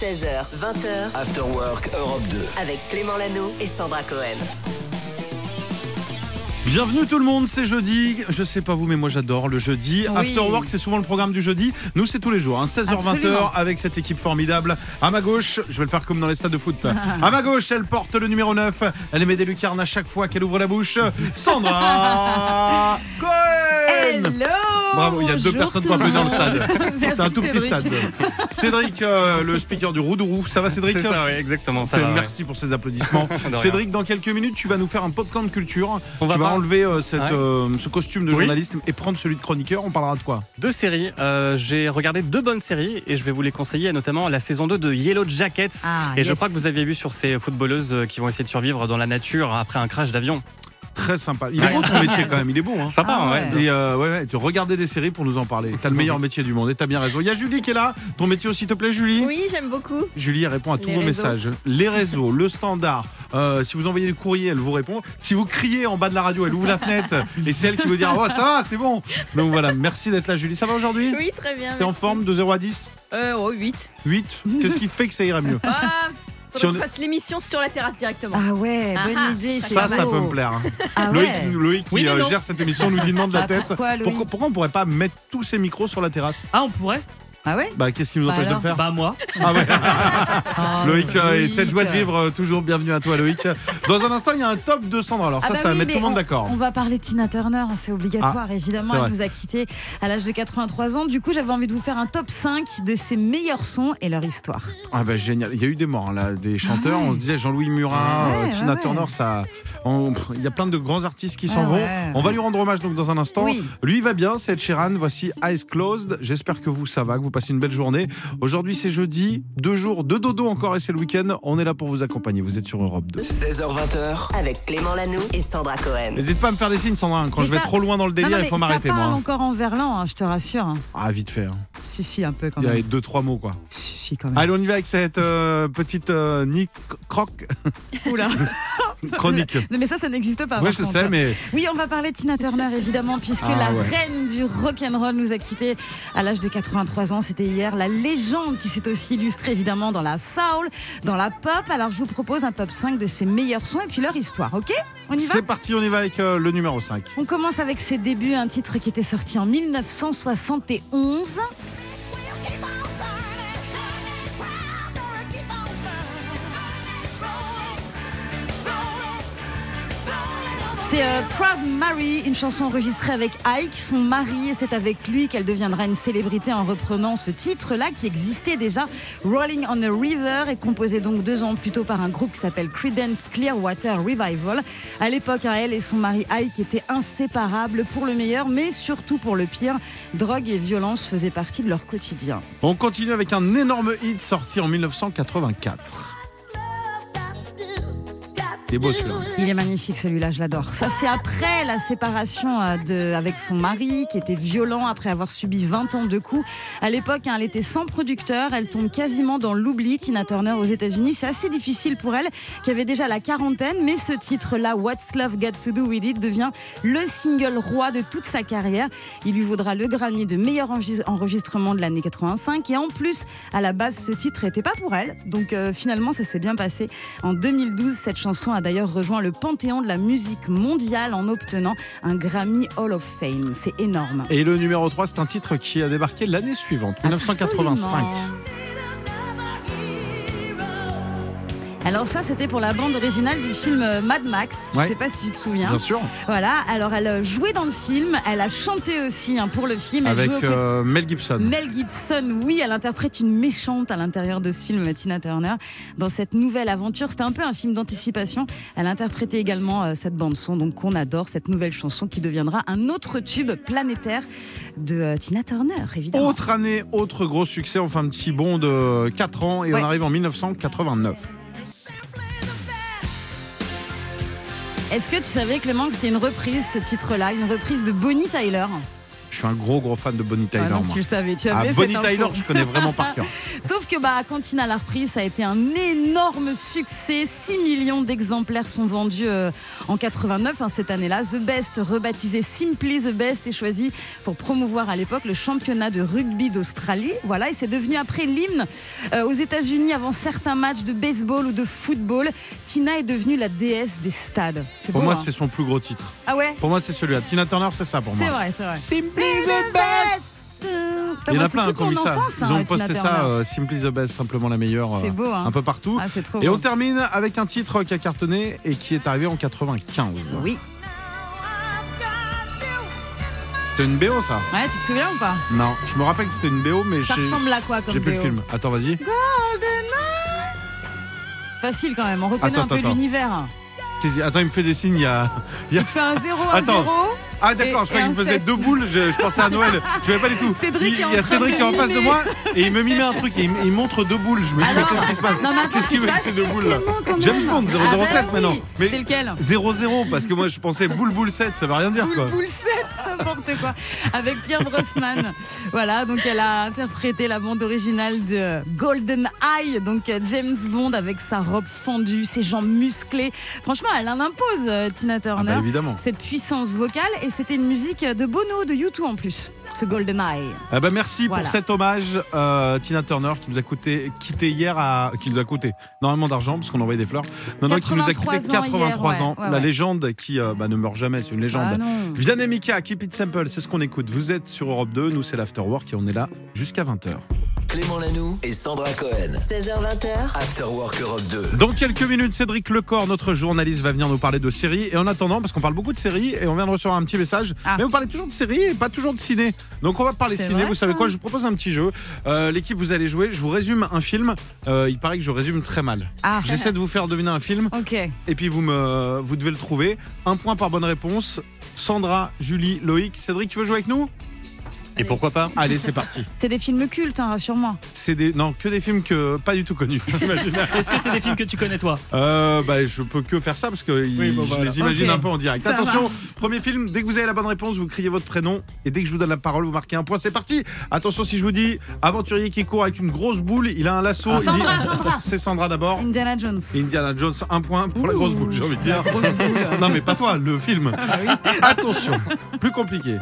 16h, 20h, After Work Europe 2. avec Clément Lano et Sandra Cohen. Bienvenue tout le monde, c'est jeudi. Je sais pas vous, mais moi j'adore le jeudi. Oui. After Work, c'est souvent le programme du jeudi. Nous, c'est tous les jours, hein, 16h-20h, Absolument. avec cette équipe formidable. À ma gauche, je vais le faire comme dans les stades de foot. À ma gauche, elle porte le numéro 9. Elle émet des lucarnes à chaque fois qu'elle ouvre la bouche. Sandra Cohen Hello Bravo, il y a deux personnes tout pour applaudir le stade. C'est un tout petit Cédric. stade. Cédric, euh, le speaker du Roudourou. Ça va, Cédric C'est ça, oui, exactement. Ça va, ouais. Merci pour ces applaudissements. De. Cédric, dans quelques minutes, tu vas nous faire un popcorn culture. On va tu vas pas- enlever euh, cette, Ouais. euh, ce costume de Oui. journaliste et prendre celui de chroniqueur. On parlera de quoi? Deux séries. Euh, J'ai regardé deux bonnes séries et je vais vous les conseiller, notamment la saison 2 de Yellow Jackets. Ah, et je crois que vous aviez vu sur ces footballeuses qui vont essayer de survivre dans la nature après un crash d'avion. Très sympa. Il est Ouais. beau ton métier quand même. Il est beau. Hein. Sympa, Ah ouais. Et euh, ouais, ouais, tu regardais des séries pour nous en parler. T'as le meilleur métier du monde et t'as bien raison. Il y a Julie qui est là. Ton métier aussi te plaît, Julie? Oui, j'aime beaucoup. Julie elle répond à tous Les vos réseaux. messages. Les réseaux, le standard. Euh, si vous envoyez des courriers, elle vous répond. Si vous criez en bas de la radio, elle ouvre la fenêtre et c'est elle qui vous dire Oh, ça va, c'est bon. Donc voilà, merci d'être là, Julie. Ça va aujourd'hui? Oui, très bien. T'es en merci. forme? De 0 à 10 Euh, oh, 8. 8 Qu'est-ce qui fait que ça irait mieux? Ah, Si on fasse l'émission sur la terrasse directement. Ah ouais, bonne Ah, idée. c'est Ça, ça beau. peut me plaire. hein. Ah Loïc, ouais. Loïc qui Oui, euh, gère cette émission nous dit non de la Ah, tête. pourquoi, Pourquoi, pourquoi on pourrait pas mettre tous ces micros sur la terrasse? Ah, on pourrait Ah ouais Bah qu'est-ce qui nous Bah empêche de le faire Bah, moi. Ah ouais. Ah, Loïc euh, et Loïc. cette joie de vivre euh, toujours bienvenue à toi Loïc. Dans un instant il y a un top de Sandra. Alors Ah ça bah ça va oui, mettre mais tout le monde on- d'accord. On va parler de Tina Turner, hein, c'est obligatoire évidemment. c'est vrai. Elle nous a quittés à l'âge de 83 ans. Du coup, j'avais envie de vous faire un top 5 de ses meilleurs sons et leur histoire. Ah bah génial. Il y a eu des morts hein, là, des chanteurs. On se disait Jean-Louis Murat, Ouais, euh, Tina ouais. Turner. Ça, on- il y a plein de grands artistes qui s'en Ah vont. ouais. On va lui rendre hommage donc dans un instant. Oui. Lui il va bien, c'est Ed Sheeran. Voici Eyes Closed. J'espère que vous ça va, que vous passez une belle journée. Aujourd'hui c'est jeudi, deux jours de dodo encore et c'est le week-end. On est là pour vous accompagner. Vous êtes sur Europe 2. 16h20h, Avec Clément Lano et Sandra Cohen. N'hésite pas à me faire des signes, Sandra. Quand Mais je vais ça- trop loin dans le délire, non, il faut m'arrêter parle encore en verlan, hein, je te rassure. hein. Ah vite fait. hein. Si, si, un peu quand Il y a même. deux trois mots quoi. Si, si, quand même. Allez, on y va avec cette euh, petite euh, Nick Croc Oula. chronique. Non, mais ça, ça n'existe pas. Oui, je contre. sais, mais Oui, on va parler de Tina Turner évidemment, puisque Ah, la ouais. reine du rock'n'roll nous a quittés à l'âge de 83 ans. C'était hier. La légende qui s'est aussi illustrée évidemment dans la soul, dans la pop. Alors je vous propose un top 5 de ses meilleurs sons et puis leur histoire. Ok? On y va? C'est parti, on y va avec euh, le numéro 5. On commence avec ses débuts, un titre qui était sorti en 1971. Euh, Proud Mary, une chanson enregistrée avec Ike, son mari, et c'est avec lui qu'elle deviendra une célébrité en reprenant ce titre-là qui existait déjà. Rolling on a River est composé donc deux ans plus tôt par un groupe qui s'appelle Creedence Clearwater Revival. À l'époque, elle et son mari Ike étaient inséparables pour le meilleur, mais surtout pour le pire. Drogue et violence faisaient partie de leur quotidien. On continue avec un énorme hit sorti en 1984. Il est beau celui-là. Il est magnifique celui-là, je l'adore. Ça c'est après la séparation euh, de, avec son mari qui était violent après avoir subi 20 ans de coups. À l'époque, hein, elle était sans producteur, elle tombe quasiment dans l'oubli. Tina Turner aux États-Unis, c'est assez difficile pour elle qui avait déjà la quarantaine, mais ce titre-là, What's Love Got to Do with It, devient le single roi de toute sa carrière. Il lui vaudra le Grammy de meilleur enregis- enregistrement de l'année 85 et en plus, à la base, ce titre n'était pas pour elle. Donc euh, finalement, ça s'est bien passé. En 2012, cette chanson a d'ailleurs rejoint le panthéon de la musique mondiale en obtenant un Grammy Hall of Fame. C'est énorme. Et le numéro 3, c'est un titre qui a débarqué l'année suivante, 1985. Alors ça, c'était pour la bande originale du film Mad Max. Je Ouais. sais pas si tu te souviens. Bien sûr, Voilà. Alors elle euh, jouait dans le film, elle a chanté aussi hein, pour le film. Elle avec euh, Mel Gibson. Mel Gibson, oui, elle interprète une méchante à l'intérieur de ce film, Tina Turner. Dans cette nouvelle aventure, c'était un peu un film d'anticipation. Elle interprétait également euh, cette bande-son, donc qu'on adore, cette nouvelle chanson qui deviendra un autre tube planétaire de euh, Tina Turner, évidemment. Autre année, autre gros succès, on fait un petit bond de 4 ans et Ouais. on arrive en 1989. Est-ce que tu savais, Clément, que c'était une reprise, ce titre-là, une reprise de Bonnie Tyler? Je suis un gros gros fan de Bonnie Tyler. Ah non, moi. tu le savais, tu Ah, avais Bonnie cette info. Tyler, je connais vraiment par cœur. Sauf que bah, quand Tina l'a repris, ça a été un énorme succès. 6 millions d'exemplaires sont vendus euh, en 89 hein, cette année-là. The Best, rebaptisé Simply The Best, est choisi pour promouvoir à l'époque le championnat de rugby d'Australie. Voilà, et c'est devenu après l'hymne euh, aux États-Unis avant certains matchs de baseball ou de football. Tina est devenue la déesse des stades. Pour beau, moi, hein c'est son plus gros titre. Ah ouais Pour moi, c'est celui-là. Tina Turner, c'est ça pour moi. C'est vrai, c'est vrai. Simply the best. Putain, Il y en a plein hein, qui ont mis ça. enfance, Ils hein, ont Tina posté ça, euh, Simply the best, simplement la meilleure. euh, C'est beau, hein. Un peu partout. Ah, trop Et beau. on termine avec un titre qui a cartonné et qui est arrivé en 95. Oui. C'est une BO ça Ouais, tu te souviens ou pas? Non, je me rappelle que c'était une BO, mais Ça ressemble à quoi comme j'ai plus le film. Attends, vas-y. Facile quand même, on reconnaît Attends, un peu attends. l'univers. Attends, il me fait des signes. Il y a. il y a- Il fait un 0, un Attends. 0. Ah d'accord, je croyais qu'il faisait sept. deux boules. Je, je pensais à Noël. Je savais pas du tout. Cédric il, y a Cédric qui est en face de moi et il me mimait un truc et il, montre deux boules. Je me dis mais qu'est-ce qui se passe Qu'est-ce qu'il veut ces deux boules là James. Bond Ah bah 007 oui. maintenant. Mais C'est lequel 0-0 parce que moi je pensais boule boule 7, ça veut rien dire Boule quoi. Boule 7, n'importe quoi. Avec Pierre Brosnan. voilà, donc elle a interprété la bande originale de Golden Eye, donc James Bond avec sa robe fendue, ses jambes musclées. Franchement, elle en impose, euh, Tina Ah Turner. bah évidemment. cette puissance vocale et c'était une musique de Bono de U2 en plus, ce Golden Eye. Ah bah merci Voilà. pour cet hommage euh, Tina Turner qui nous a coûté quitté hier à qui nous a coûté énormément d'argent parce qu'on envoyait des fleurs. Non non qui nous a quitté 83 ans 83 hier, ans, ouais, ouais, la légende qui euh, bah, ne meurt jamais, c'est une légende. Ah. Vianney Mika, Keep It Simple, c'est ce qu'on écoute. Vous êtes sur Europe 2, nous c'est l'Afterwork et on est là jusqu'à 20h. Clément Lanoux et Sandra Cohen. 16h20h, After Work Europe 2. Dans quelques minutes, Cédric Lecor, notre journaliste, va venir nous parler de séries. Et en attendant, parce qu'on parle beaucoup de séries, et on vient de recevoir un petit message, Ah. mais vous parlez toujours de séries et pas toujours de ciné. Donc on va parler ciné. vrai, vous savez quoi? Je vous propose un petit jeu. Euh, L'équipe, vous allez jouer. Je vous résume un film. Euh, il paraît que je résume très mal. Ah, J'essaie de vous faire deviner un film, ok. et puis vous, me, vous devez le trouver. Un point par bonne réponse. Sandra, Julie, Loïc, Cédric, tu veux jouer avec nous? Et pourquoi pas Allez, c'est parti. C'est des films cultes, hein, rassure-moi. C'est des non que des films que pas du tout connus. Est-ce que c'est des films que tu connais toi? Euh, bah, je peux que faire ça parce que bon, je voilà. les imagine un peu en direct. Ça Attention, premier film, dès que vous avez la bonne réponse, vous criez votre prénom et dès que je vous donne la parole, vous marquez un point. C'est parti. Attention, si je vous dis aventurier qui court avec une grosse boule, il a un lasso. il Sandra. C'est Sandra d'abord. Indiana Jones. Indiana Jones, un point pour la grosse boule, j'ai envie de dire. la grosse boule. non, mais pas toi, le film. Attention, plus compliqué.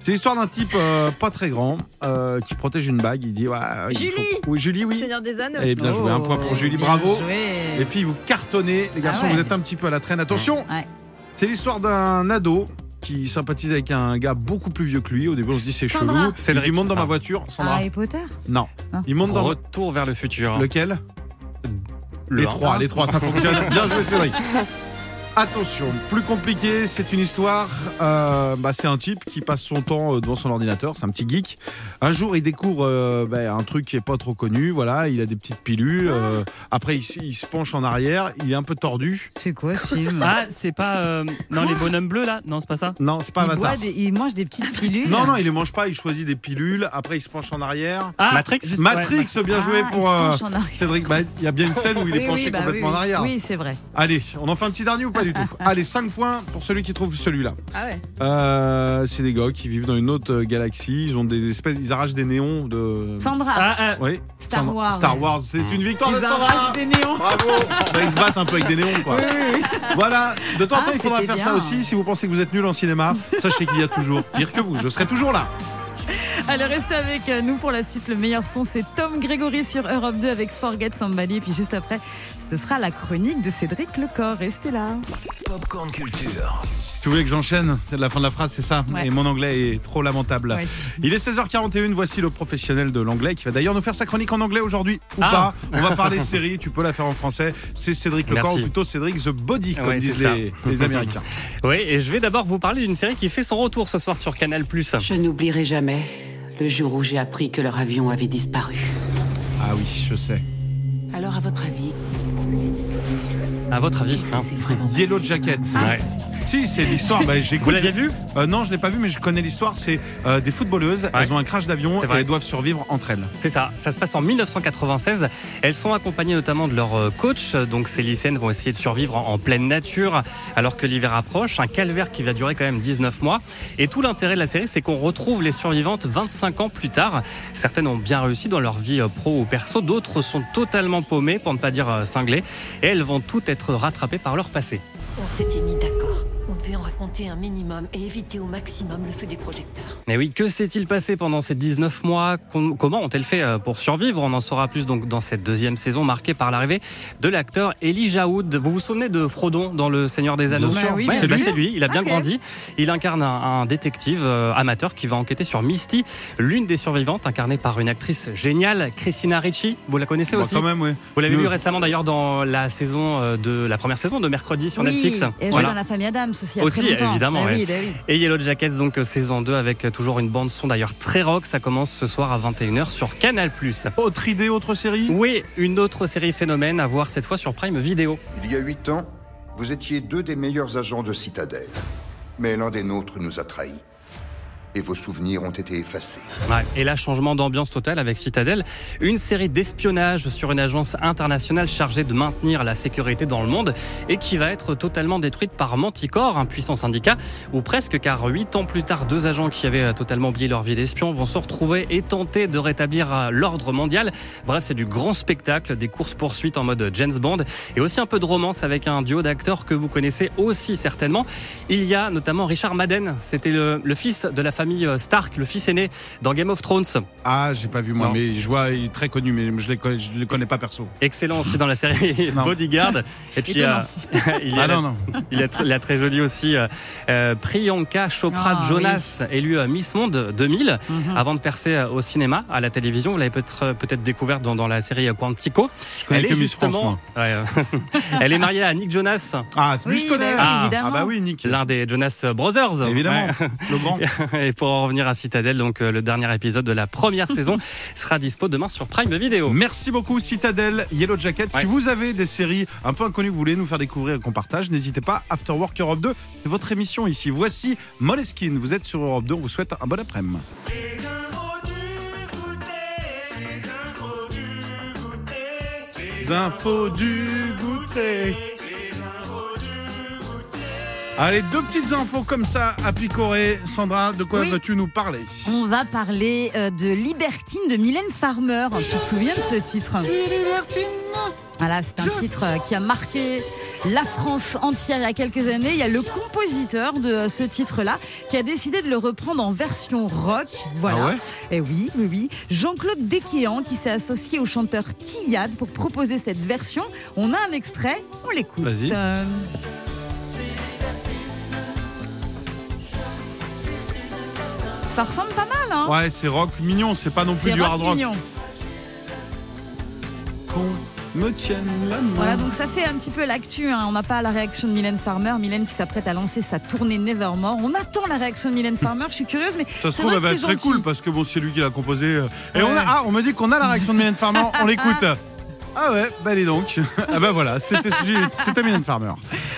C'est l'histoire d'un type euh, pas très grand euh, qui protège une bague. Il dit ouais, il Julie. faut- Oui, Julie, oui. Seigneur des Anneaux. Et bien joué, un point pour Julie, Bien bravo. joué. Les filles, vous cartonnez. Les garçons, Ah ouais. vous êtes un petit peu à la traîne. Attention, Ouais. c'est l'histoire d'un ado qui sympathise avec un gars beaucoup plus vieux que lui. Au début, on se dit c'est chelou. Cédric. Il monte dans ma Ah. voiture. Sandra Harry Potter Non. Ah. Il monte dans Retour vers le futur. lequel? Le Les trois, les trois, ça fonctionne. Bien joué, Cédric. Attention, plus compliqué, c'est une histoire. euh, bah, c'est un type qui passe son temps euh, devant son ordinateur, c'est un petit geek. Un jour, il découvre euh, bah, un truc qui est pas trop connu. Voilà, il a des petites pilules. euh, après, il, se penche en arrière. Il est un peu tordu. C'est quoi ce film? Ah, c'est pas. euh, non, les bonhommes bleus là? Non, c'est pas ça? Non, c'est pas il, Avatar. boit des- il mange des petites pilules? Non, non, il les mange pas. Il choisit des pilules. Après, il se penche en arrière. Ah, Matrix? juste- Matrix, ouais, bien Ah, joué il pour se euh, penche en arrière. Cédric. Bah, Il y a bien une scène où il est Oui, penché oui, bah complètement oui, en arrière. Oui, c'est vrai. Allez, on en fait un petit dernier ou pas? Du tout Allez, 5 points pour celui qui trouve celui-là. Ah ouais. Euh, c'est des gars qui vivent dans une autre euh, galaxie. Ils ont des espèces, ils arrachent des néons de. Sandra, Ah, ah, Oui. Star Sandra- Wars. Star Wars, c'est une victoire de ils Sandra. arrachent des néons. Bravo. Bah, ils se battent un peu avec des néons, quoi. Voilà. De temps en Ah, temps, il faudra faire ça aussi. Si vous pensez que vous êtes nul en cinéma, sachez qu'il y a toujours pire que vous. Je serai toujours là. Allez, restez avec nous pour la suite. Le meilleur son, c'est Tom Grégory sur Europe 2 avec Forget Somebody. Et puis juste après, ce sera la chronique de Cédric Lecor. Restez là. Popcorn Culture. Tu voulais que j'enchaîne C'est la fin de la phrase, c'est ça Ouais. Et mon anglais est trop lamentable. Ouais. Il est 16h41, voici le professionnel de l'anglais qui va d'ailleurs nous faire sa chronique en anglais aujourd'hui ou Ah. pas. On va parler série, tu peux la faire en français. C'est Cédric Lecor Merci. ou plutôt Cédric The Body comme Ouais, disent les, les Américains. Oui, et je vais d'abord vous parler d'une série qui fait son retour ce soir sur Canal+. Je n'oublierai jamais le jour où j'ai appris que leur avion avait disparu. Ah oui, je sais. Alors, à votre avis, À votre avis hein Yellow Jacket. Ouais. Si, c'est l'histoire. Bah, j'écoute. Vous l'aviez vu Euh, Non, je l'ai pas vu, mais je connais l'histoire. C'est euh, des footballeuses. Elles ont un crash d'avion C'est et vrai. elles doivent survivre entre elles. C'est ça, ça se passe en 1996. Elles sont accompagnées notamment de leur euh, coach. Donc ces lycéennes vont essayer de survivre en, en pleine nature alors que l'hiver approche. Un calvaire qui va durer quand même 19 mois. Et tout l'intérêt de la série, c'est qu'on retrouve les survivantes 25 ans plus tard. Certaines ont bien réussi dans leur vie euh, pro ou perso. D'autres sont totalement paumées, pour ne pas dire euh, cinglées. Et elles vont toutes être rattrapées par leur passé. On s'était mis d'accord. Devait en raconter un minimum et éviter au maximum le feu des projecteurs. Mais oui, que s'est-il passé pendant ces 19 mois? Com- Comment ont-elles fait euh, pour survivre? On en saura plus donc dans cette deuxième saison marquée par l'arrivée de l'acteur Elijah Wood. Vous vous souvenez de Frodon dans Le Seigneur des Anneaux? Bah oui, Ouais, bah, c'est lui, il a bien grandi. Il incarne un, un détective euh, amateur qui va enquêter sur Misty, l'une des survivantes, incarnée par une actrice géniale, Christina Ricci. Vous la connaissez Bon, aussi? quand même, oui. Vous l'avez vu récemment d'ailleurs dans la saison euh, de la première saison de mercredi sur oui, Netflix. Et Voilà. dans la famille Adams aussi. Il y a Aussi, très longtemps. évidemment, ouais. oui, bah oui. Et Yellow Jackets, donc euh, saison 2 avec euh, toujours une bande son d'ailleurs très rock. Ça commence ce soir à 21h sur Canal+. Autre idée, autre série? Oui, une autre série phénomène à voir cette fois sur Prime Video. Il y a huit ans, vous étiez deux des meilleurs agents de Citadel. Mais l'un des nôtres nous a trahis. Et vos souvenirs ont été effacés. Ouais, et là, changement d'ambiance totale avec Citadel, une série d'espionnage sur une agence internationale chargée de maintenir la sécurité dans le monde et qui va être totalement détruite par Manticore, un puissant syndicat, ou presque car huit ans plus tard, deux agents qui avaient totalement oublié leur vie d'espion vont se retrouver et tenter de rétablir euh, l'ordre mondial. Bref, c'est du grand spectacle, des courses-poursuites en mode James Bond et aussi un peu de romance avec un duo d'acteurs que vous connaissez aussi certainement. Il y a notamment Richard Madden, c'était le, le fils de la famille euh, Stark, le fils aîné dans Game of Thrones. Ah, j'ai pas vu moi, Non. mais je vois, il est très connu, mais je ne je le connais pas perso. Excellent aussi dans la série. Bodyguard. Et puis euh, il, a Ah la, non, non. il, a, tr- il a très joli aussi euh, euh, Priyanka Chopra Ah, Jonas, élue Miss Monde 2000, Mhm. avant de percer au cinéma, à la télévision. Vous l'avez peut-être peut-être découverte dans, dans la série Quantico. Je connais Elle que est Miss France, justement, moi. Ouais, euh, elle est mariée à Nick Jonas, Ah, Oui, je connais. bah oui, Ah. évidemment. Ah bah oui, Nick. l'un des Jonas Brothers. Évidemment, Ouais. le grand. Et pour en revenir à Citadel, donc euh, le dernier épisode de la première saison sera dispo demain sur Prime Video. Merci beaucoup Citadel, Yellow Jacket. Ouais. Si vous avez des séries un peu inconnues que vous voulez nous faire découvrir et qu'on partage, n'hésitez pas. After Work Europe 2, c'est votre émission ici. Voici Moleskine. Vous êtes sur Europe 2. On vous souhaite un bon après-midi. Infos du goûter. Allez, deux petites infos comme ça à picorer. Sandra, de quoi Oui. vas-tu nous parler? On va parler euh, de Libertine de Mylène Farmer. Tu te souviens de ce titre? Voilà, c'est un titre euh, qui a marqué la France entière il y a quelques années. Il y a le compositeur de ce titre-là qui a décidé de le reprendre en version rock. Voilà. Ah ouais? Et oui, oui, oui. Jean-Claude Desquéant qui s'est associé au chanteur Tillade pour proposer cette version. On a un extrait, on l'écoute. Vas-y. Euh, Ça ressemble pas mal, hein Ouais, c'est rock mignon, c'est pas non plus du rock hard rock. mignon. Qu'on me tienne la main. Voilà, donc ça fait un petit peu l'actu. hein. On n'a pas la réaction de Mylène Farmer. Mylène qui s'apprête à lancer sa tournée Nevermore. On attend la réaction de Mylène Farmer. Je suis curieuse, mais Ça se c'est trouve, elle va être très gentil. cool parce que bon, c'est lui qui l'a composé. euh. Et Ouais. on a, ah, on me dit qu'on a la réaction de Mylène Farmer, on l'écoute. Ah ouais, bah allez donc. Ah bah voilà, c'était c'était Mylène Farmer.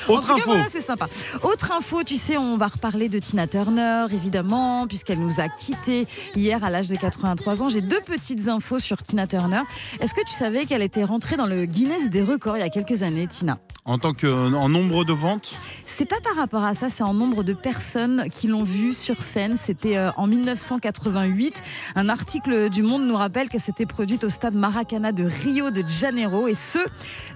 En Autre tout info. voilà, c'est sympa. Autre info, tu sais, on va reparler de Tina Turner, évidemment, puisqu'elle nous a quittés hier à l'âge de 83 ans. J'ai deux petites infos sur Tina Turner. Est-ce que tu savais qu'elle était rentrée dans le Guinness des records il y a quelques années, Tina? En tant que en nombre de ventes, C'est pas par rapport à ça, c'est en nombre de personnes qui l'ont vue sur scène. C'était euh, en 1988. Un article du Monde nous rappelle qu'elle s'était produite au stade Maracana de Rio de Janeiro et ce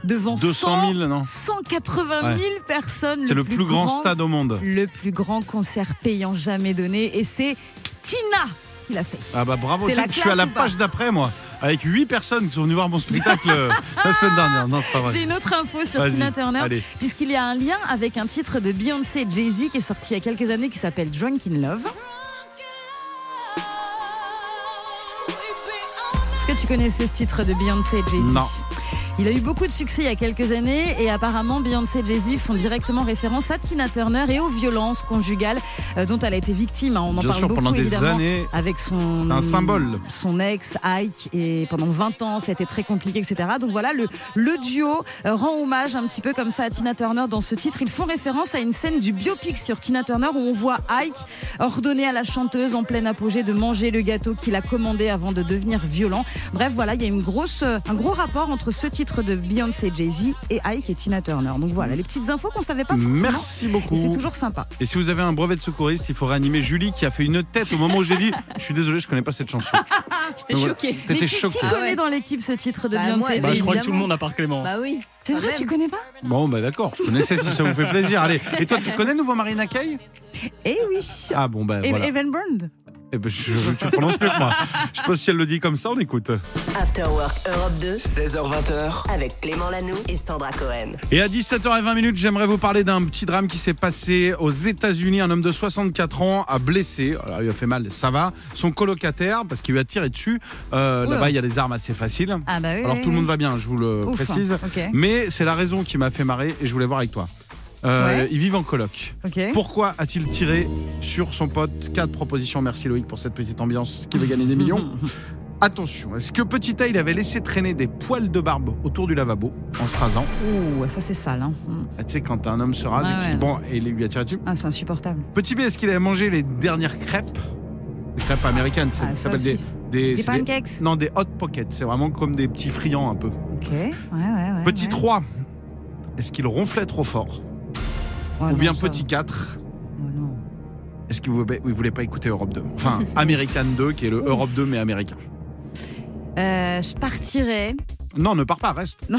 devant 200 000, non 180 000 personnes. C'est le plus grand stade au monde. Le plus grand concert payant jamais donné et c'est Tina qui l'a fait. Ah bah bravo, que je suis à la page d'après moi, avec 8 personnes qui sont venues voir mon spectacle euh, la semaine dernière. Non, c'est pas J'ai vrai. une autre info sur Tina Turner, puisqu'il y a un lien avec un titre de Beyoncé et Jay-Z qui est sorti il y a quelques années qui s'appelle Drunk in Love. Tu connaissais ce titre de Beyoncé et Jay-Z? Il a eu beaucoup de succès il y a quelques années et apparemment Beyoncé et Jay-Z font directement référence à Tina Turner et aux violences conjugales euh, dont elle a été victime. hein. On en Bien parle sûr, beaucoup pendant des évidemment années, avec son un symbole. son ex Ike et pendant 20 ans ça a été très compliqué etc. Donc voilà le, le duo euh, rend hommage un petit peu comme ça à Tina Turner dans ce titre. Ils font référence à une scène du biopic sur Tina Turner où on voit Ike ordonner à la chanteuse en pleine apogée de manger le gâteau qu'il a commandé avant de devenir violent. Bref voilà il y a une grosse, euh, un gros rapport entre ce titre de Beyoncé Jay-Z et Ike et Tina Turner. Donc voilà les petites infos qu'on savait pas forcément. Merci beaucoup. C'est toujours sympa. Et si vous avez un brevet de secouriste, il faut réanimer Julie qui a fait une tête au moment où j'ai dit Je suis désolé, je connais pas cette chanson. J'étais voilà. choquée. Mais T'étais qui, choquée. qui Ah connaît dans l'équipe ce titre de Bah, Beyoncé moi, Bah, je crois que tout le monde à part Clément. Bah oui. C'est vrai, même. tu connais pas? Bon, bah d'accord, je connaissais si ça vous fait plaisir. Allez, et toi, tu connais le nouveau Marina Kaye? Eh oui. Ah bon, bah Et- voilà. Evan Byrne Eh ben, je, je- tu prononces mieux que moi. Je sais pas si elle le dit comme ça, on écoute. After Work Europe 2 16h20h, avec Clément Lanoux et Sandra Cohen. Et à 17h20, j'aimerais vous parler d'un petit drame qui s'est passé aux États-Unis. Un homme de 64 ans a blessé, alors il a fait mal, ça va, son colocataire parce qu'il lui a tiré dessus. Euh. Là-bas, il y a des armes assez faciles. Ah bah oui. Alors oui, tout le monde va bien, je vous le Ouf, précise. Mais c'est la raison qui m'a fait marrer et je voulais voir avec toi. Euh, Ouais. Ils vivent en coloc. Pourquoi a-t-il tiré sur son pote Quatre propositions. Merci Loïc pour cette petite ambiance qui va gagner des millions. Attention, est-ce que Petit A, il avait laissé traîner des poils de barbe autour du lavabo en se rasant Ouh, ça c'est sale. Hein. Ah, Tu sais, quand un homme se rase Ouais, et ouais. bon, et il lui a tiré dessus. Ah, c'est insupportable. Petit B, est-ce qu'il avait mangé les dernières crêpes? Les crêpes américaines, c'est- Ah, ça ça s'appelle des, des- pancakes? Non, des hot pockets. C'est vraiment comme des petits friands un peu. Ok. Ouais, ouais, ouais. Petit ouais. 3, est-ce qu'il ronflait trop fort? Oh Ou non, bien ça- petit 4, Oh non. est-ce qu'il voulait, il voulait pas écouter Europe 2 Enfin, American 2, qui est le Europe 2 mais américain. Euh, je partirais. Non, ne pars pas, reste.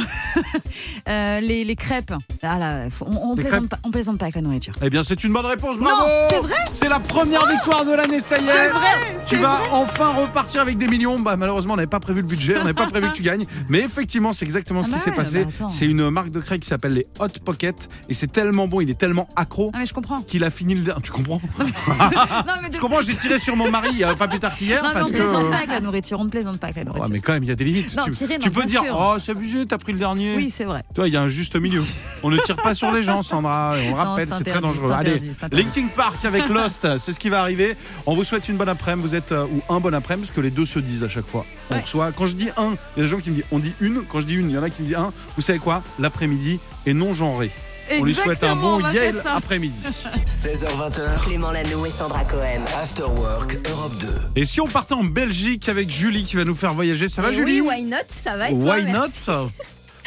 Euh, les, les crêpes. Ah là, faut- on, on Les plaisante crêpes pas, on plaisante pas avec la nourriture. Eh bien, c'est une bonne réponse, bravo Non, c'est vrai C'est la première victoire de l'année, ça y est C'est vrai, Tu vas enfin repartir avec des millions. Bah, malheureusement, on n'avait pas prévu le budget, on n'avait pas prévu que tu gagnes. Mais effectivement, c'est exactement ce Ah qui bah s'est ouais, passé. bah attends. c'est une marque de crêpes qui s'appelle les Hot Pocket. Et c'est tellement bon, il est tellement accro Ah mais je comprends. qu'il a fini le. Tu comprends non mais, de- Je comprends, j'ai tiré sur mon mari euh, pas plus tard qu'hier. non, mais parce on que. plaisante pas avec la nourriture. On ne plaisante pas avec la Ouais, nourriture. mais quand même, il y a des limites. Non, tu, tirer, non, tu peux bien dire, sûr. oh, c'est abusé, t'as pris le dernier. Oui, c'est vrai. Toi, il y a un juste milieu. On ne tire pas sur les gens, Sandra. On le Non, rappelle, c'est c'est très interdit, dangereux. c'est Allez, interdit, c'est interdit. Linkin Park avec Lost, c'est ce qui va arriver. On vous souhaite une bonne après-midi. Vous êtes euh, ou un bon après-midi parce que les deux se disent à chaque fois. On Ouais. reçoit. Quand je dis un, il y a des gens qui me disent on dit une. Quand je dis une, il y en a qui me disent un. Vous savez quoi? L'après-midi est non genré. On lui souhaite un Exactement, bon Yale après-midi. 16h20h, Clément Lanoux et Sandra Cohen. After Work Europe 2. Et si on partait en Belgique avec Julie qui va nous faire voyager, ça va Et Julie? Oui, why not? Ça va et toi? Why merci. not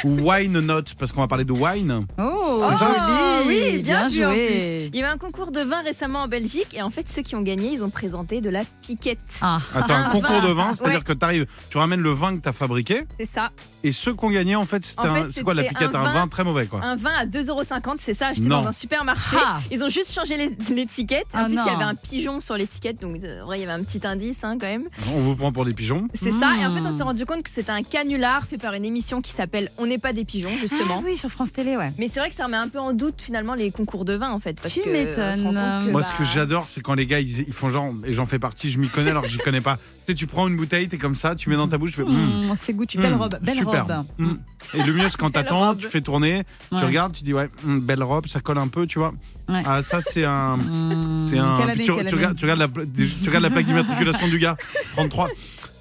wine not Parce qu'on va parler de wine. Oh, joli, oui, bien, vu en joué. plus. Il y a eu un concours de vin récemment en Belgique et en fait ceux qui ont gagné, ils ont présenté de la piquette. Ah, Attends, un Un concours vin. de vin, c'est-à-dire Ouais. que tu arrives, tu ramènes le vin que tu as fabriqué, C'est ça. et ceux qui ont gagné, en fait, En c'est quoi la piquette un Un vin- très mauvais, quoi. Un vin à 2,50€, c'est ça, acheté Non. dans un supermarché. Ah. Ils ont juste changé l'étiquette. En Ah plus, il y avait un pigeon sur l'étiquette, donc euh, en vrai, il y avait un petit indice hein, quand même. On vous prend pour des pigeons. C'est ça. Et en fait, on Mm. s'est rendu compte que c'était un canular fait par une émission qui s'appelle On n'est pas des pigeons, justement. Ah oui, sur France Télé, ouais. Mais c'est vrai que ça remet un peu en doute finalement les concours de vin en fait. Parce Tu que, euh, m'étonnes. que, Moi, bah, ce que j'adore, c'est quand les gars, ils, ils font genre, et j'en fais partie, je m'y connais alors que j'y connais pas. Tu sais, tu prends une bouteille, t'es comme ça, tu mets dans ta bouche, tu fais. mm, Mmh, c'est goût, tu belle mm, robe, belle super, robe. mm. Et le mieux, c'est quand t'attends, tu fais tourner, tu regardes, tu dis, ouais, belle robe, ça colle un peu, tu vois. Ouais. Ah, ça, c'est un. Mmh, C'est un. année, tu, tu regardes, tu regardes la, tu regardes la plaque d'immatriculation du gars. 33.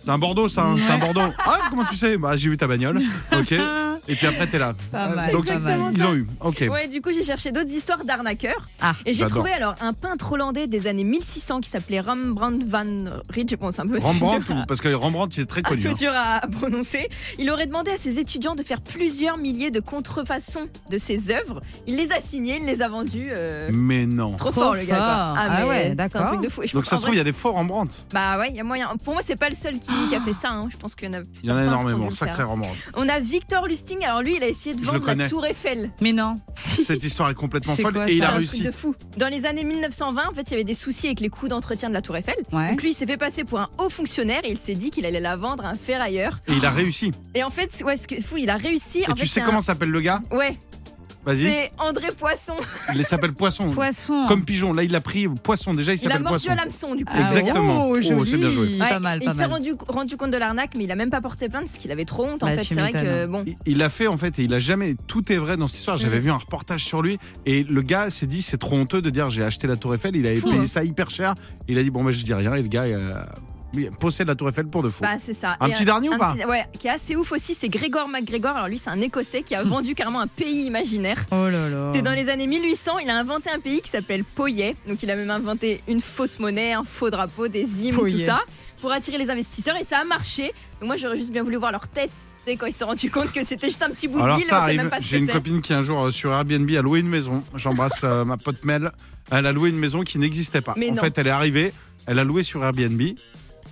C'est un Bordeaux, ça. hein, C'est un Bordeaux. Ah, comment tu sais? Bah, j'ai vu ta bagnole. Ok. Et puis après, t'es là. Pas mal, Donc, pas mal. ils ont eu. Ok. Ouais, du coup, j'ai cherché d'autres histoires d'arnaqueurs. Ah, et j'ai trouvé alors un peintre hollandais des années 1600 qui s'appelait Rembrandt van Rijn. Bon, c'est un peu Rembrandt, ou- parce que Rembrandt, il est très un connu. peu hein. dur à prononcer. Il aurait demandé à ses étudiants de faire plusieurs milliers de contrefaçons de ses œuvres. Il les a signées, il les a vendues. euh, Mais non. Trop, Trop fort, le gars. quoi. fort. Ah mais ouais, C'est un d'accord. truc de fou. Et je Donc, pense ça qu'en se trouve, il y a des faux Rembrandt. Bah ouais, il y a moyen. Pour moi, c'est pas le seul qui, qui a fait ça. hein. Je pense qu'il y en a. Il y en a plein d'autres qui ont énormément. dû le faire. Sacré Rembrandt. On a Victor Lustig. Alors lui, il a essayé de Je vendre connais. la Tour Eiffel. mais non. Cette histoire est complètement C'est folle. quoi, Et il ça a C'est un réussi. truc de fou. Dans les années 1920, en fait, il y avait des soucis avec les coûts d'entretien de la Tour Eiffel. Ouais. Donc lui, il s'est fait passer pour un haut fonctionnaire et il s'est dit qu'il allait la vendre à un ferrailleur. Et il a réussi. Et en fait, ouais, ce que fou, il a réussi. Et en tu fait, sais c'est comment un- s'appelle le gars? Ouais. Vas-y. C'est André Poisson. Il s'appelle Poisson. Poisson. Comme pigeon. Là, il a pris Poisson. Déjà, il Il a s'appelle mordu Poisson. à l'hameçon du coup. Ah, Exactement. Oh, Oh, joli. c'est bien joué. Pas Ouais, mal, il s'est rendu, rendu compte de l'arnaque, mais il a même pas porté plainte parce qu'il avait trop honte. En Bah, fait, c'est vrai que bon. Il- Il a fait en fait et il a jamais tout est vrai dans cette histoire. J'avais Mhm. vu un reportage sur lui et le gars s'est dit c'est trop honteux de dire j'ai acheté la Tour Eiffel. Il avait Fou, payé hein. ça hyper cher. Il a dit bon bah je dis rien et le gars euh, possède la Tour Eiffel pour de faux. Bah, c'est ça. Un Et petit dernier ou pas petit- Ouais, qui est assez ouf aussi, c'est Grégor MacGregor. Alors lui, c'est un Écossais qui a vendu carrément un pays imaginaire. Oh là là. C'était dans les années 1800, il a inventé un pays qui s'appelle Poyet. Donc il a même inventé une fausse monnaie, un faux drapeau, des hymnes, Poyet. tout ça, pour attirer les investisseurs et ça a marché. Donc moi j'aurais juste bien voulu voir leur tête quand ils se sont rendus compte que c'était juste un petit bout de Alors ça arrive. J'ai une copine qui un jour euh, sur Airbnb a loué une maison. J'embrasse euh, ma pote Mel. Elle a loué une maison qui n'existait pas. Mais en non. fait, elle est arrivée. Elle a loué sur Airbnb.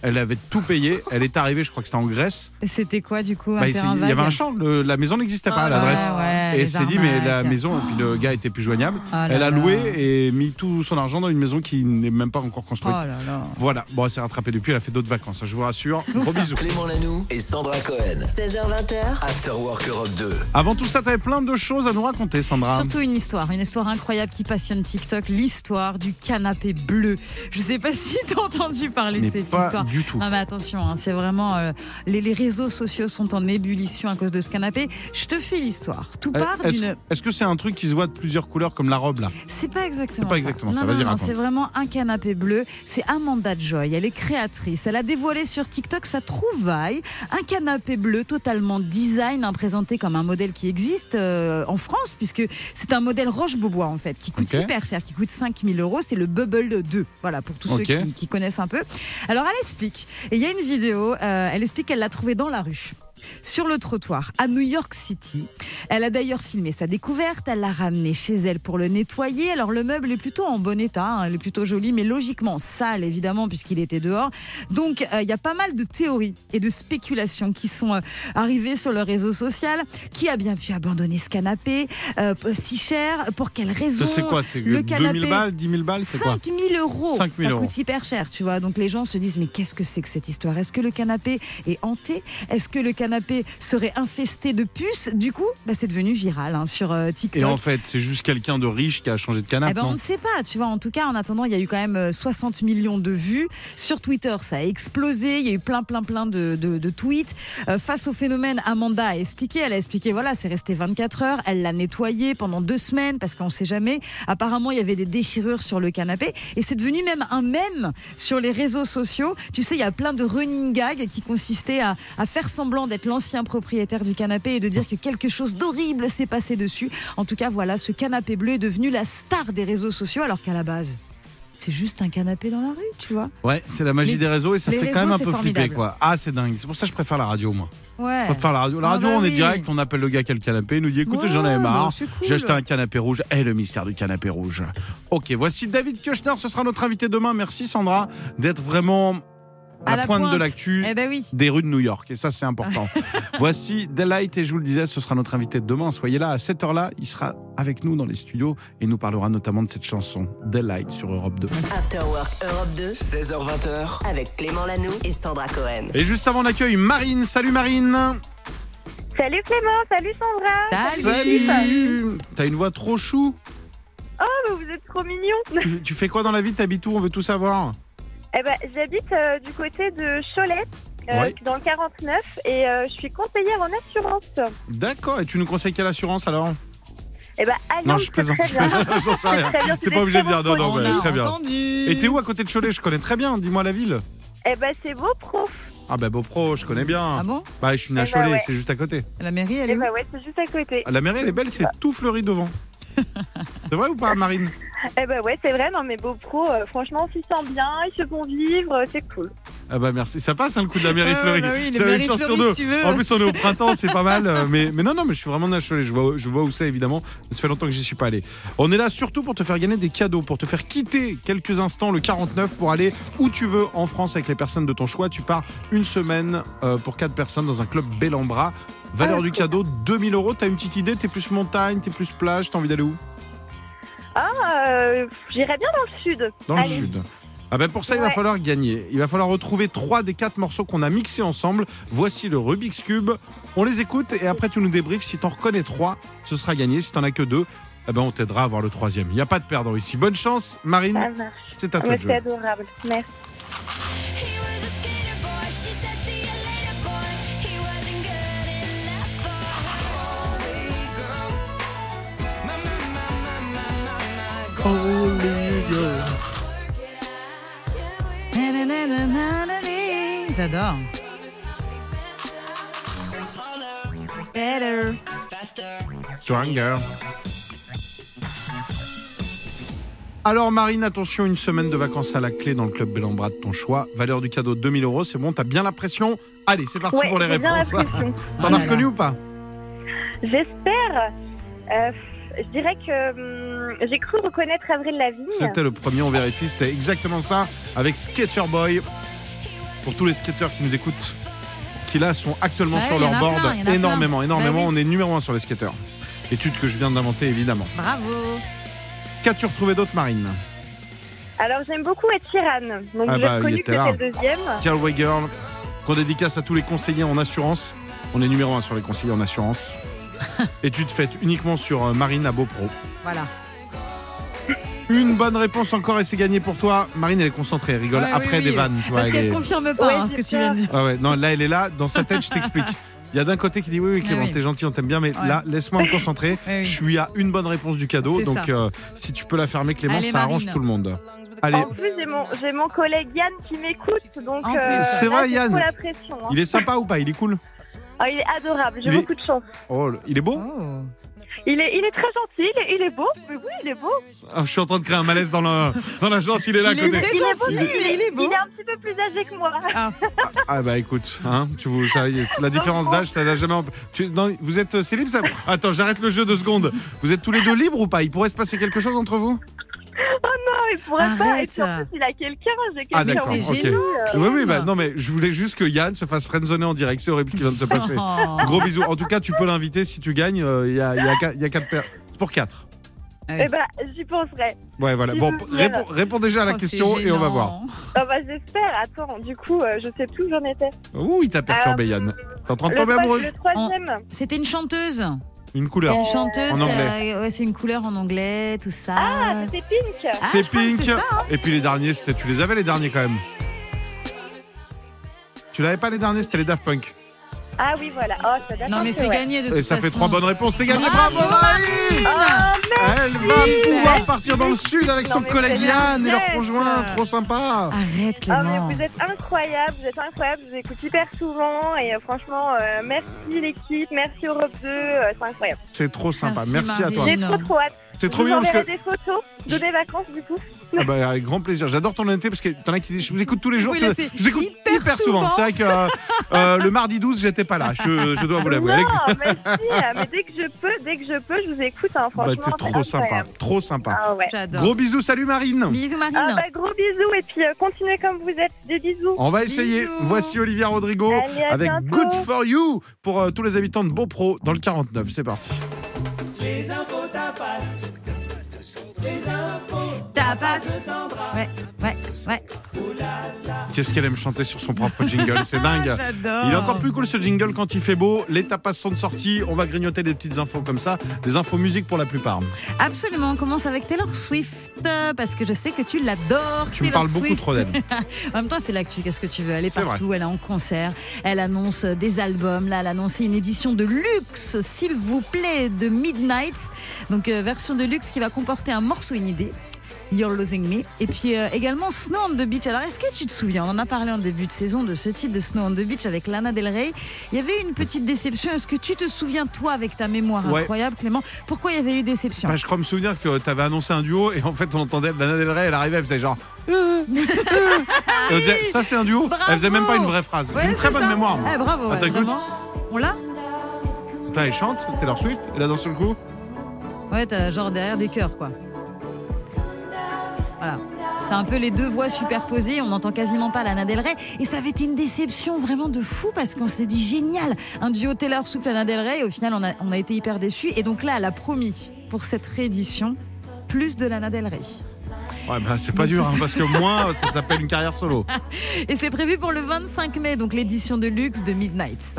Elle avait tout payé. Elle est arrivée, je crois que c'était en Grèce. Et C'était quoi du coup un Bah, il terrain il y avait un champ. le- la maison n'existait pas à Oh, l'adresse. ouais, ouais, Et s'est dit, mais la maison, et puis le gars était plus joignable. Là elle a là. loué et mis tout son argent dans une maison qui n'est même pas encore Oh construite. là là. Voilà, bon, elle s'est rattrapée depuis, elle a fait d'autres vacances, je vous rassure. Gros bisous. Clément Lanoux et Sandra Cohen. 16h20h, After Work Europe 2. Avant tout ça, t'avais plein de choses à nous raconter, Sandra. Surtout une histoire, une histoire incroyable qui passionne TikTok, l'histoire du canapé bleu. Je sais pas si t'as entendu parler mais de cette pas histoire. Du tout. Non mais attention, hein, c'est vraiment euh, les, les réseaux sociaux sont en ébullition à cause de ce canapé. Je te fais l'histoire. Tout Euh, part Est-ce d'une. est-ce que c'est un truc qui se voit de plusieurs couleurs comme la robe là? C'est pas exactement C'est pas exactement ça, Non, vas-y, non, c'est vraiment un canapé bleu. C'est Amanda Joy. Elle est créatrice. Elle a dévoilé sur TikTok sa trouvaille. Un canapé bleu totalement design, hein, présenté comme un modèle qui existe euh, en France, puisque c'est un modèle Roche-Beaubois en fait, qui coûte super cher, qui coûte 5000 euros. C'est le Bubble 2. Voilà, pour tous ceux qui, qui connaissent un peu. Alors elle Et il y a une vidéo, euh, elle explique qu'elle l'a trouvé dans la rue. Sur le trottoir à New York City. Elle a d'ailleurs filmé sa découverte, elle l'a ramené chez elle pour le nettoyer. Alors le meuble est plutôt en bon état, hein, il est plutôt joli, mais logiquement sale évidemment puisqu'il était dehors. Donc euh, il y a pas mal de théories et de spéculations qui sont euh, arrivées sur le réseau social. Qui a bien pu abandonner ce canapé euh, si cher? Pour quelle raison? C'est quoi? C'est le 2000 canapé- balles, 10 000 balles C'est quoi? 5000 euros. 5 000 ça euros. coûte hyper cher, tu vois. Donc les gens se disent mais qu'est-ce que c'est que cette histoire? Est-ce que le canapé est hanté? Est-ce que le canapé serait infesté de puces Du coup, bah, c'est devenu viral hein, sur euh, TikTok. Et en fait, c'est juste quelqu'un de riche qui a changé de Eh canapé. ben, on ne sait pas, tu vois. En tout cas, en attendant, il y a eu quand même euh, 60 millions de vues. Sur Twitter, ça a explosé. Il y a eu plein, plein, plein de, de- de tweets. Euh, face au phénomène, Amanda a expliqué. Elle a expliqué, voilà, c'est resté 24 heures. Elle l'a nettoyé pendant deux semaines parce qu'on ne sait jamais. Apparemment, il y avait des déchirures sur le canapé. Et c'est devenu même un mème sur les réseaux sociaux. Tu sais, il y a plein de running gags qui consistaient à, à faire semblant d'être l'ancien propriétaire du canapé et de dire que quelque chose d'horrible s'est passé dessus. En tout cas, voilà, ce canapé bleu est devenu la star des réseaux sociaux, alors qu'à la base, c'est juste un canapé dans la rue, tu vois. Ouais, c'est la magie Les- des réseaux et ça fait quand même un peu flipper quoi. Ah, c'est dingue. C'est pour ça que je préfère la radio moi. Ouais. Je préfère la radio. La Ah radio, bah on est direct, on appelle le gars qui a le canapé, il nous dit écoutez, Ouais, j'en avais marre. bah, cool. J'ai acheté un canapé rouge. Et le mystère du canapé rouge. Ok, voici David Kushner, ce sera notre invité demain. Merci Sandra d'être vraiment à, À la, la pointe, de l'actu Eh ben oui. des rues de New York. Et ça, c'est important. Voici Delight et je vous le disais, ce sera notre invité de demain. Soyez là à cette heure-là. Il sera avec nous dans les studios et nous parlera notamment de cette chanson Delight sur Europe 2. After Work Europe 2 16h20h. avec Clément Lanoux et Sandra Cohen. Et juste avant, on accueille Marine. Salut Marine. Salut Clément, salut Sandra. Salut. T'as une voix trop chou. Oh, mais vous êtes trop mignons. Tu, tu fais quoi dans la vie? T'habites où? On veut tout savoir. Eh ben, j'habite euh, du côté de Cholet, euh, Ouais. dans le 49, et euh, je suis conseillère en assurance. D'accord. Et tu nous conseilles quelle assurance alors? Eh ben, Allianz, Non, je c'est plaisante. très bien. J'en sais C'est rien. très bien, T'es c'est pas des obligé de dire non, non, mais a très bien. entendu. Et t'es où à côté de Cholet? Je connais très bien. Dis-moi la ville. Eh ben, c'est beau, prof. Ah bah Beaupro, je connais bien. Ah bon? Bah je suis né à Eh ben Cholet, ouais. c'est juste à côté. La mairie, elle Eh est où? ben, ouais, c'est juste à côté. La mairie elle est belle, c'est tout fleuri devant. c'est vrai ou pas Marine? Eh ben, ouais, c'est vrai, non, mais beau pro, euh, franchement, on s'y sent bien, ils se font vivre, euh, c'est cool. Ah bah merci, ça passe hein, le coup de la mairie Ouais, fleurie. bah oui, J'avais une chance sur deux. si tu veux. En plus on est au printemps, c'est pas mal. euh, Mais, mais non, non, mais je suis vraiment Cholet. Je vois, je vois où c'est évidemment. Ça fait longtemps que j'y suis pas allé. On est là surtout pour te faire gagner des cadeaux, pour te faire quitter quelques instants le 49 pour aller où tu veux en France avec les personnes de ton choix. Tu pars une semaine euh, pour quatre personnes dans un club bel en bras. Valeur Ah, du cool. cadeau 2000 euros. T'as une petite idée? T'es plus montagne, t'es plus plage, t'as envie d'aller où? Ah, euh, j'irais bien dans le sud. Dans le Allez. sud. Ah ben pour ça, il va Ouais. falloir gagner. Il va falloir retrouver trois des quatre morceaux qu'on a mixés ensemble. Voici le Rubik's Cube. On les écoute et après tu nous débriefes. Si t'en reconnais trois, ce sera gagné. Si t'en as que deux, eh ben on t'aidera à avoir le troisième. Il n'y a pas de perdant ici. Bonne chance, Marine. Ça marche. C'est à toi Mais de c'est jouer. adorable. Merci. J'adore. Better. Stronger. Alors Marine, attention, une semaine de vacances à la clé dans le club Bellambra de ton choix. Valeur du cadeau 2000 euros, c'est bon, t'as bien la pression Allez, c'est parti Ouais, pour les réponses. T'en as reconnu ou pas? J'espère. Euh, je dirais que hum, j'ai cru reconnaître Avril Lavigne. C'était le premier, on vérifie, c'était exactement ça avec Skater Boy. Pour tous les skateurs qui nous écoutent, qui là sont actuellement Ouais, sur leur board, plein, énormément, plein. énormément. Bah oui. On est numéro un sur les skateurs. Étude que je viens d'inventer évidemment. Bravo. Qu'as-tu retrouvé d'autre, Marine? Alors j'aime beaucoup Ed Sheeran. Donc Ah j'ai bah, était que le deuxième. Galway Girl, qu'on dédicace à tous les conseillers en assurance. On est numéro un sur les conseillers en assurance. Étude faite uniquement sur euh, Marine à Beaupro. Voilà. Une bonne réponse encore et c'est gagné pour toi. Marine, elle est concentrée, elle rigole Ouais, après oui, des oui. vannes. Tu vois, Parce elle qu'elle est- confirme pas Ouais, hein, ce que tu viens de dire. Ah ouais, non, là, elle est là. Dans sa tête, je t'explique. Il y a d'un côté qui dit oui, oui, Clément, oui. t'es gentil, on t'aime bien, mais Ouais. là, laisse-moi me concentrer. Oui. Je suis à une bonne réponse du cadeau, donc euh, si tu peux la fermer, Clément, Allez, ça arrange tout le monde. Allez, En plus j'ai mon, collègue Yann qui m'écoute. Donc euh, C'est vrai, Yann. trop la pression. hein. il est sympa ou pas? Il est cool? Ah, il est adorable. J'ai Il est- beaucoup de chance. Oh, il est beau? Oh. Il est, il est très gentil. Il est, il est beau. Oui, oui, il est beau. Ah, Je suis en train de créer un malaise dans le- dans l'agence, il est là à Il est côté. très Il est gentil, mais il est beau. Il est un petit peu plus âgé que moi. Ah bah écoute, hein, tu vous, ça, la différence d'âge, ça l'a jamais. Tu, non, vous êtes euh, c'est libre ça Attends, j'arrête le jeu deux secondes. Vous êtes tous les deux libres ou pas? Il pourrait se passer quelque chose entre vous? Non, il pourrait pas. Et Arrête. puis, en plus, il a quelqu'un. J'ai quelqu'un. Ah d'accord, c'est ok. gênant. Oui oui, bah non mais je voulais juste que Yann se fasse friendzoner en direct. C'est horrible ce qui vient de se passer. Oh. Gros bisous. En tout cas, tu peux l'inviter si tu gagnes. euh, Il y, a, y a qua- il y a quatre paires. C'est pour quatre. Eh ben, j'y penserai. Ouais voilà. Bon, réponds, réponds déjà à la Oh, question et on va voir. Ah bah, j'espère. Attends, du coup, euh, je sais plus où j'en étais. Ouh, il t'a perturbé Euh, Yann. T'es en train de tomber amoureuse le troisième. C'était une chanteuse. Une couleur. Une chanteuse. En anglais. euh, ouais, c'est une couleur en anglais, tout ça. Ah, c'était Pink. Ah, c'est Pink. c'est ça, hein. Et puis les derniers, c'était. Tu les avais les derniers quand même. Tu l'avais pas les derniers, c'était les Daft Punk. Ah oui, voilà. Oh, ça date Non, mais c'est ouais. gagné de Et toute ça fait trois bonnes réponses. C'est gagné. Bravo, Bravo Marine Oh, Elle va pouvoir partir dans le sud avec Non, son collègue Yann et leur conjoint. Trop sympa. Arrête, Ah, mais Clément. vous êtes incroyable, vous êtes incroyable, je vous écoute hyper souvent et euh, franchement, euh, merci l'équipe, merci Europe 2, euh, c'est incroyable. C'est trop sympa. Merci, Merci, à toi. J'ai trop trop hâte. C'est trop vous bien parce que. des photos de mes vacances du coup. Ah bah, avec grand plaisir. J'adore ton honnêteté parce que t'en as qui disent je vous écoute tous les jours. Oui, là, je vous écoute hyper hyper, souvent. souvent. C'est vrai que euh, euh, le mardi 12, j'étais pas là. Je, je dois vous l'avouer. Non, mais si, mais dès que je peux, dès que je peux, je vous écoute, hein, Bah, franchement. t'es trop sympa. incroyable. Trop sympa. Ah ouais. J'adore. Gros bisous. Salut Marine. Bisous, Marine. Ah bah gros bisous et puis euh, continuez comme vous êtes, des bisous. On va essayer. Bisous. Voici Olivia Rodrigo Allez, avec bientôt. Good for You pour euh, tous les habitants de Beaupro dans le 49. C'est parti. Tapas. Ouais, ouais, ouais. Qu'est-ce qu'elle aime chanter sur son propre jingle, c'est dingue. Il est encore plus cool ce jingle quand il fait beau. Les tapas sont de sortie. On va grignoter des petites infos comme ça, des infos musique pour la plupart. Absolument, on commence avec Taylor Swift parce que je sais que tu l'adores. Tu me parles beaucoup trop d'elle. en même temps, elle fait l'actu, qu'est-ce que tu veux? Elle est partout, elle est en concert, elle annonce euh, des albums. Là, elle a annoncé une édition de luxe, s'il vous plaît, de Midnight. Donc, euh, version de luxe qui va comporter un morceau inédit. You're Losing Me. Et puis euh, également Snow on the Beach. Alors, est-ce que tu te souviens On en a parlé en début de saison de ce titre de Snow on the Beach avec Lana Del Rey. Il y avait une petite déception. Est-ce que tu te souviens, toi, avec ta mémoire Ouais. incroyable, Clément, pourquoi il y avait eu déception? Bah, je crois me souvenir que tu avais annoncé un duo et en fait on entendait Lana Del Rey, elle arrivait, elle faisait genre. euh, Et on disait, ça c'est un duo. Bravo. Elle faisait même pas une vraie phrase. Ouais, une très bonne ça. mémoire. moi. Eh, bravo, Attends, ouais. On l'a? Là elle chante, Taylor Swift, et là d'un seul coup. Ouais, t'as genre derrière des chœurs, quoi. Voilà. T'as un peu les deux voix superposées, on n'entend quasiment pas Lana Del Rey. Et ça avait été une déception vraiment de fou parce qu'on s'est dit génial, un duo Taylor Swift Lana Del Rey. Et au final, on a, on a été hyper déçus. Et donc là, elle a promis pour cette réédition plus de Lana Del Rey. Ouais, bah, c'est pas dur, hein, parce que moi, ça s'appelle une carrière solo. Et c'est prévu pour le 25 mai, donc l'édition de luxe de Midnight.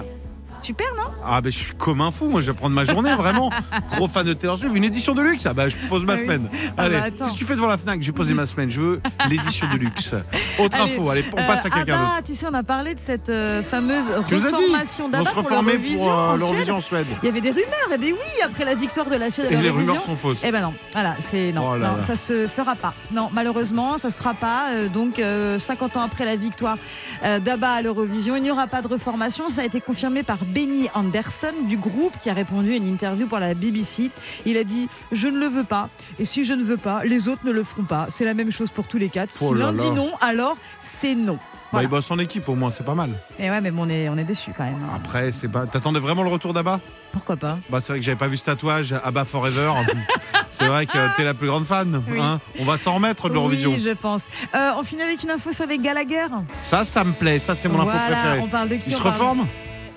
Super, non? Ah, ben je suis comme un fou, moi je vais prendre ma journée, vraiment. Gros fan de Taylor Swift, une édition de luxe. Ah, bah je pose ma Ah oui. semaine. Ah Allez, bah, attends. qu'est-ce que tu fais devant la Fnac? J'ai posé ma semaine, je veux l'édition de luxe. Autre Allez, info, allez, on euh, passe à quelqu'un ah bah, d'autre. tu sais, on a parlé de cette euh, fameuse Tu reformation d'ABBA se pour reformer l'Eurovision pour euh, en l'Eurovision en Suède. Il y avait des rumeurs, et bien oui, après la victoire de la Suède à Et les rumeurs sont fausses. Eh ben non, voilà, c'est non, Oh là non, là. ça se fera pas. Non, malheureusement, ça se fera pas. Euh, donc, euh, 50 ans après la victoire euh, d'ABBA à l'Eurovision, il n'y aura pas de reformation. Ça a été confirmé par Benny Anderson du groupe qui a répondu à une interview pour la BBC. Il a dit Je ne le veux pas. Et si je ne veux pas, les autres ne le feront pas. C'est la même chose pour tous les quatre. Oh si l'un dit non, alors c'est non. Bah, ils bossent en équipe au moins, c'est pas mal. Et ouais, mais bon, on est, on est déçus quand même. Après, c'est pas. T'attendais vraiment le retour d'Abba? Pourquoi pas Bah, c'est vrai que j'avais pas vu ce tatouage, Abba Forever. c'est vrai que t'es la plus grande fan. Oui. hein. on va s'en remettre de l'Eurovision. Oui, je pense. Euh, on finit avec une info sur les Gallagher? Ça, ça me plaît. Ça, c'est mon info préférée. on parle de qui Ils se parle reforment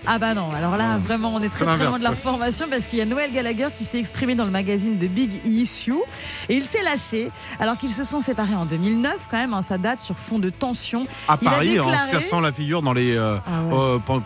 Ah bah non, alors là vraiment on est très très loin de la reformation parce qu'il y a Noël Gallagher qui s'est exprimé dans le magazine de Big Issue et il s'est lâché alors qu'ils se sont séparés en 2009 quand même, hein, ça date sur fond de tension. À Il Paris, en se déclaré- cassant la figure dans les, euh, Ah ouais. euh, pour,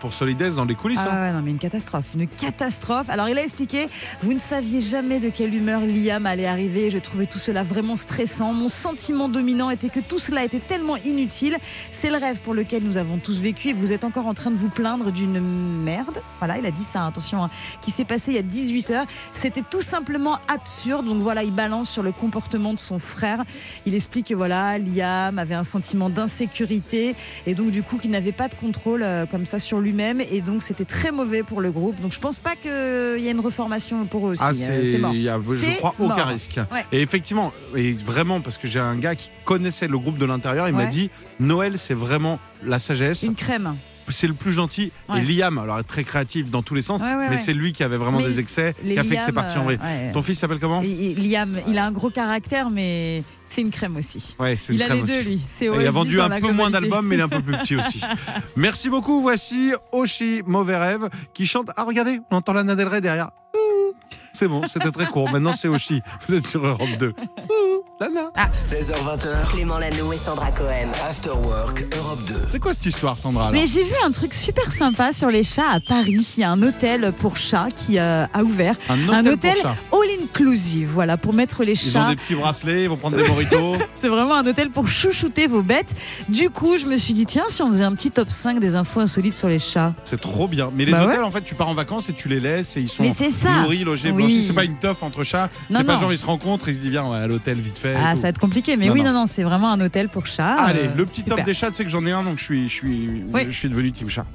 dans les coulisses. Ah hein. ouais, non mais une catastrophe, une catastrophe. Alors il a expliqué, vous ne saviez jamais de quelle humeur Liam allait arriver, je trouvais tout cela vraiment stressant. Mon sentiment dominant était que tout cela était tellement inutile. C'est le rêve pour lequel nous avons tous vécu et vous êtes encore en train de vous plaindre d'une merde. Voilà, il a dit ça, attention, hein, qui s'est passé il y a 18 heures. C'était tout simplement absurde. Donc voilà, il balance sur le comportement de son frère. Il explique que voilà, Liam avait un sentiment d'insécurité et donc du coup qu'il n'avait pas de contrôle euh, comme ça sur lui-même et donc c'était très mauvais pour le groupe. Donc je pense pas qu'il y ait une reformation pour eux aussi. Ah, Euh, c'est, mort. y a, je crois, aucun risque. Ouais. Et effectivement, et vraiment, parce que j'ai un gars qui connaissait le groupe de l'intérieur, il m'a dit Noël, c'est vraiment la sagesse. Une crème. C'est le plus gentil. Ouais. Et Liam, alors très créatif dans tous les sens, Ouais, ouais, mais c'est lui qui avait vraiment Mais des excès, qui a fait que c'est parti en vrai. euh. Ton fils s'appelle comment? Liam, il a un gros caractère, mais c'est une crème aussi. Ouais, c'est une Il a les deux, aussi. lui. C'est Et il a vendu un la peu moins d'albums, mais il est un peu plus petit aussi. Merci beaucoup. Voici Oshi, Mauvais Rêve, qui chante. Ah, regardez, on entend Lana Del Rey derrière. C'est bon, c'était très court. Maintenant, c'est Oshi. Vous êtes sur Europe 2. Ouh, Lana. 16h20h, Clément Lanoux et Sandra Cohen. After Work Europe 2. C'est quoi cette histoire, Sandra alors Mais j'ai vu un truc super sympa sur les chats à Paris. Il y a un hôtel pour chats qui euh, a ouvert. Un hôtel pour chats. all inclusive, voilà, pour mettre les Ils ont chats. des petits bracelets, ils vont prendre des moritos. C'est vraiment un hôtel pour chouchouter vos bêtes. Du coup, je me suis dit, tiens, si on faisait un petit top 5 des infos insolites sur les chats. C'est trop bien. Mais les Bah hôtels, ouais. en fait, tu pars en vacances et tu les laisses et ils sont Mais c'est ça. nourris, logés, Oui. blanchis. C'est pas une teuf entre chats. C'est pas non. genre ils se rencontrent et ils se disent viens à l'hôtel vite fait. Ah, tout. ça va être compliqué, mais Non, oui, non. non, c'est vraiment un hôtel pour chats. Allez, Euh, le petit super. top des chats, tu sais que j'en ai un, donc je suis, je suis, Oui. je suis devenu team chat.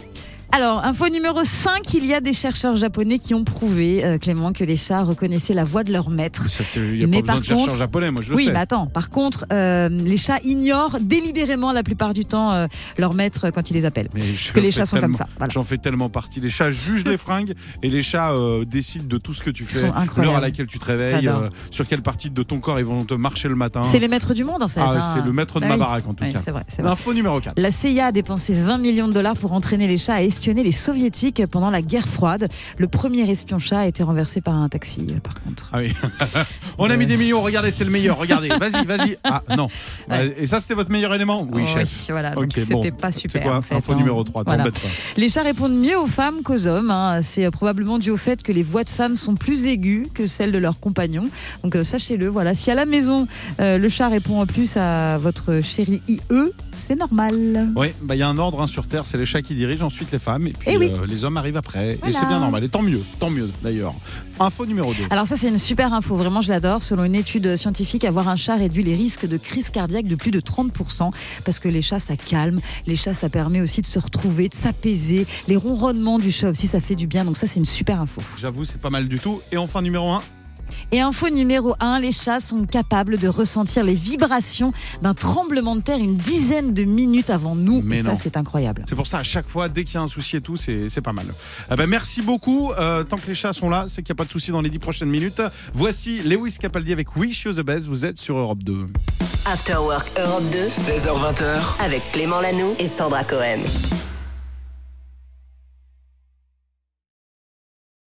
Alors, info numéro 5, il y a des chercheurs japonais qui ont prouvé, euh, Clément, que les chats reconnaissaient la voix de leur maître. Ça, Il n'y a Mais pas besoin par de chercheurs contre- japonais, moi je le oui, sais. mais attends, par contre, euh, les chats ignorent délibérément la plupart du temps euh, leur maître quand ils les appellent. Mais Parce que les chats sont comme ça. Voilà. J'en fais tellement partie. Les chats jugent les fringues et les chats décident de tout ce que tu fais, l'heure à laquelle tu te réveilles, sur quelle partie de ton corps ils vont te marcher le matin. C'est les maîtres du monde, en fait. Ah, hein. c'est le maître de Ah ma oui. baraque en tout Oui, cas. C'est vrai, vrai. L'info numéro 4. La CIA a dépensé 20 millions de dollars pour entraîner les chats à espionner les soviétiques pendant la guerre froide. Le premier espion chat a été renversé par un taxi, par contre. Ah oui. On a mis des millions, regardez, c'est le meilleur, regardez. Vas-y, vas-y. Ah non. Ouais. Et ça, c'était votre meilleur élément Oui, Oh, chef. voilà, donc Ok, c'était bon. pas super. C'est quoi en fait, Info hein. numéro 3, Voilà. pas. Les chats répondent mieux aux femmes qu'aux hommes. hein. C'est euh, probablement dû au fait que les voix de femmes sont plus aiguës que celles de leurs compagnons. Donc euh, sachez-le, voilà. Si à la maison, euh, le chat répond en plus à votre chéri IE, c'est normal. Oui, bah, il y a un ordre hein, sur Terre, c'est les chats qui dirigent, ensuite les femmes, et puis Eh oui. euh, les hommes arrivent après. Et c'est bien normal, et tant mieux, tant mieux d'ailleurs. Info numéro 2. Alors ça c'est une super info, vraiment je l'adore. Selon une étude scientifique, avoir un chat réduit les risques de crise cardiaque de plus de 30% parce que les chats ça calme, les chats ça permet aussi de se retrouver, de s'apaiser, les ronronnements du chat aussi ça fait du bien. Donc ça c'est une super info. J'avoue, c'est pas mal du tout. Et enfin, numéro 1. Et info numéro 1, les chats sont capables de ressentir les vibrations d'un tremblement de terre une dizaine de minutes avant nous. Mais et non. ça c'est incroyable. C'est pour ça, à chaque fois, dès qu'il y a un souci et tout, c'est c'est pas mal. Eh ben, merci beaucoup. Euh, tant que les chats sont là, c'est qu'il n'y a pas de souci dans les 10 prochaines minutes. Voici Lewis Capaldi avec Wish You the Best. Vous êtes sur Europe 2. After Work Europe 2 16h20h, avec Clément Lanoux et Sandra Cohen.